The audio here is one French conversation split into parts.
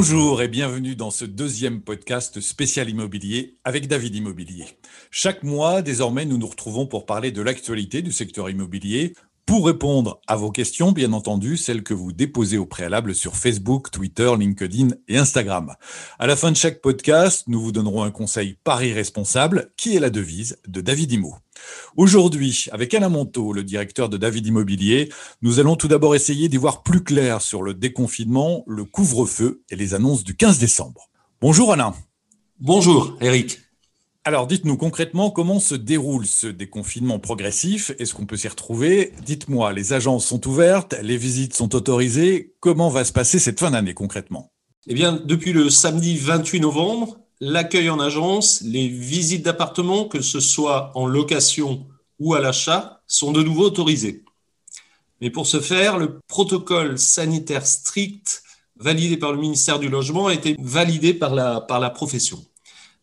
Bonjour et bienvenue dans ce deuxième podcast spécial immobilier avec David Immobilier. Chaque mois, désormais, nous nous retrouvons pour parler de l'actualité du secteur immobilier, pour répondre à vos questions, bien entendu, celles que vous déposez au préalable sur Facebook, Twitter, LinkedIn et Instagram. À la fin de chaque podcast, nous vous donnerons un conseil pari responsable, qui est la devise de David Imo. Aujourd'hui, avec Alain Monteau, le directeur de David Immobilier, nous allons tout d'abord essayer d'y voir plus clair sur le déconfinement, le couvre-feu et les annonces du 15 décembre. Bonjour Alain. Bonjour Eric. Alors dites-nous concrètement comment se déroule ce déconfinement progressif Est-ce qu'on peut s'y retrouver? Dites-moi, les agences sont ouvertes, les visites sont autorisées. Comment va se passer cette fin d'année concrètement? Eh bien, depuis le samedi 28 novembre, l'accueil en agence, les visites d'appartements, que ce soit en location ou à l'achat, sont de nouveau autorisées. Mais pour ce faire, le protocole sanitaire strict validé par le ministère du Logement a été validé par la, par la profession.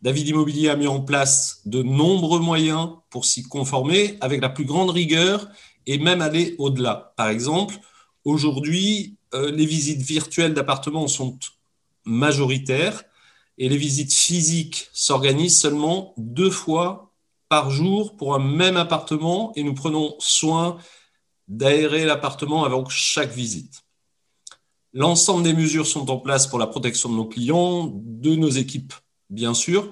David Immobilier a mis en place de nombreux moyens pour s'y conformer avec la plus grande rigueur et même aller au-delà. Par exemple, aujourd'hui, euh, les visites virtuelles d'appartements sont majoritaires et les visites physiques s'organisent seulement deux fois par jour pour un même appartement et nous prenons soin d'aérer l'appartement avant chaque visite. L'ensemble des mesures sont en place pour la protection de nos clients, de nos équipes bien sûr.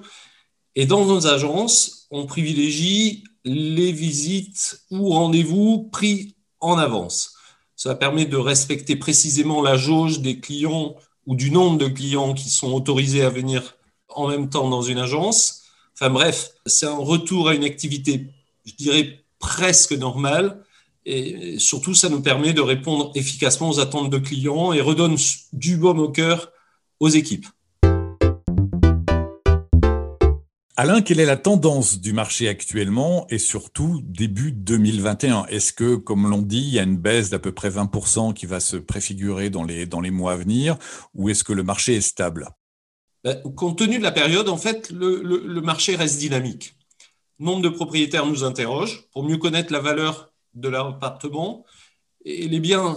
Et dans nos agences, on privilégie les visites ou rendez-vous pris en avance. Ça permet de respecter précisément la jauge des clients ou du nombre de clients qui sont autorisés à venir en même temps dans une agence. Enfin bref, c'est un retour à une activité, je dirais, presque normale. Et surtout, ça nous permet de répondre efficacement aux attentes de clients et redonne du baume au cœur aux équipes. Alain, quelle est la tendance du marché actuellement et surtout début 2021 Est-ce que, comme l'on dit, il y a une baisse d'à peu près 20% qui va se préfigurer dans les, mois à venir ou est-ce que le marché est stable? Ben, Compte tenu de la période, en fait, le, le, marché reste dynamique. Nombre de propriétaires nous interrogent pour mieux connaître la valeur de leur appartement et les biens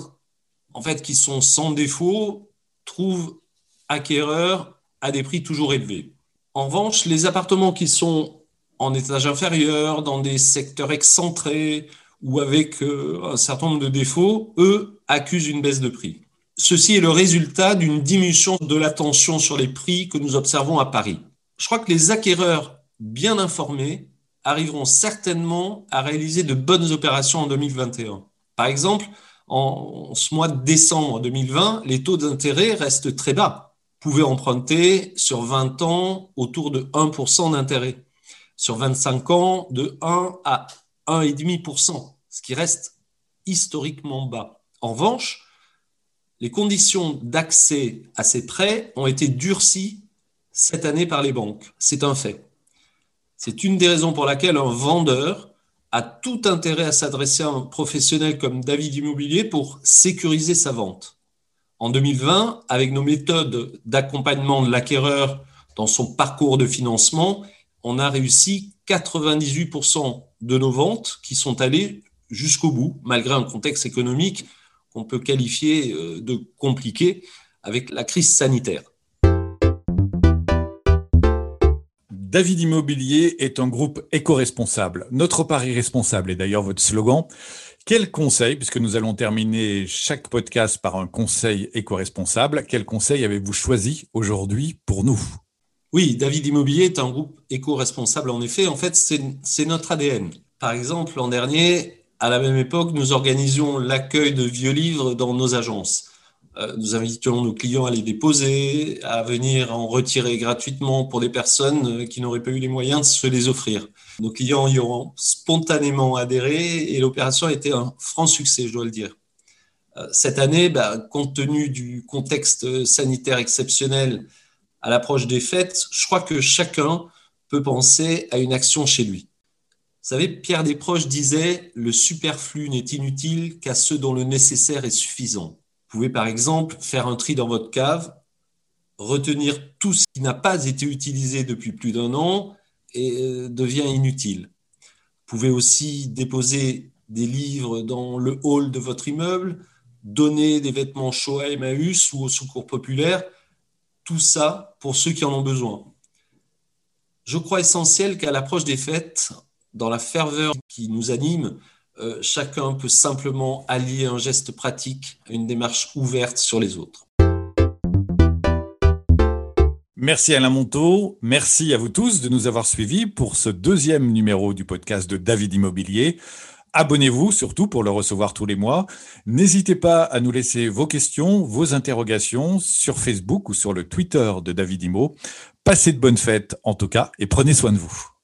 en fait, qui sont sans défaut trouvent acquéreurs à des prix toujours élevés. En revanche, les appartements qui sont en étage inférieur, dans des secteurs excentrés ou avec euh, un certain nombre de défauts, eux accusent une baisse de prix. Ceci est le résultat d'une diminution de la tension sur les prix que nous observons à Paris. Je crois que les acquéreurs bien informés arriveront certainement à réaliser de bonnes opérations en 2021. Par exemple, en ce mois de décembre 2020, les taux d'intérêt restent très bas pouvez emprunter sur 20 ans autour de 1% d'intérêt. Sur 25 ans, de 1 à 1,5%, ce qui reste historiquement bas. En revanche, les conditions d'accès à ces prêts ont été durcies cette année par les banques. C'est un fait. C'est une des raisons pour laquelle un vendeur a tout intérêt à s'adresser à un professionnel comme David Immobilier pour sécuriser sa vente en 2020, avec nos méthodes d'accompagnement de l'acquéreur dans son parcours de financement, on a réussi 98% de nos ventes qui sont allées jusqu'au bout, malgré un contexte économique qu'on peut qualifier euh, de compliqué avec la crise sanitaire. David Immobilier est un groupe éco-responsable. Notre pari responsable est d'ailleurs votre slogan. Quel conseil, puisque nous allons terminer chaque podcast par un conseil éco-responsable, quel conseil avez-vous choisi aujourd'hui pour nous? Oui, David Immobilier est un groupe éco-responsable en effet. En fait, c'est notre ADN. Par exemple, l'an dernier, à la même époque, nous organisions l'accueil de vieux livres dans nos agences. Euh, nous invitions nos clients à les déposer, à venir en retirer gratuitement pour des personnes euh, qui n'auraient pas eu les moyens de se les offrir. Nos clients y ont spontanément adhéré et l'opération a été un franc succès, je dois le dire. Euh, cette année, bah, compte tenu du contexte sanitaire exceptionnel à l'approche des fêtes, je crois que chacun peut penser à une action chez lui. Vous savez, Pierre Desproges disait Le superflu n'est inutile qu'à ceux dont le nécessaire est suffisant. Vous pouvez par exemple faire un tri dans votre cave, retenir tout ce qui n'a pas été utilisé depuis plus d'un an et euh, devient inutile. Vous pouvez aussi déposer des livres dans le hall de votre immeuble, donner des vêtements chauds à Emmaüs ou au secours populaire. tout ça pour ceux qui en ont besoin. Je crois essentiel qu'à l'approche des fêtes, dans la ferveur qui nous anime, euh, chacun peut simplement allier un geste pratique à une démarche ouverte sur les autres. Merci Alain Monteau, merci à vous tous de nous avoir suivis pour ce deuxième numéro du podcast de David Immobilier. Abonnez-vous surtout pour le recevoir tous les mois. N'hésitez pas à nous laisser vos questions, vos interrogations sur Facebook ou sur le Twitter de David Imo. Passez de bonnes fêtes en tout cas et prenez soin de vous.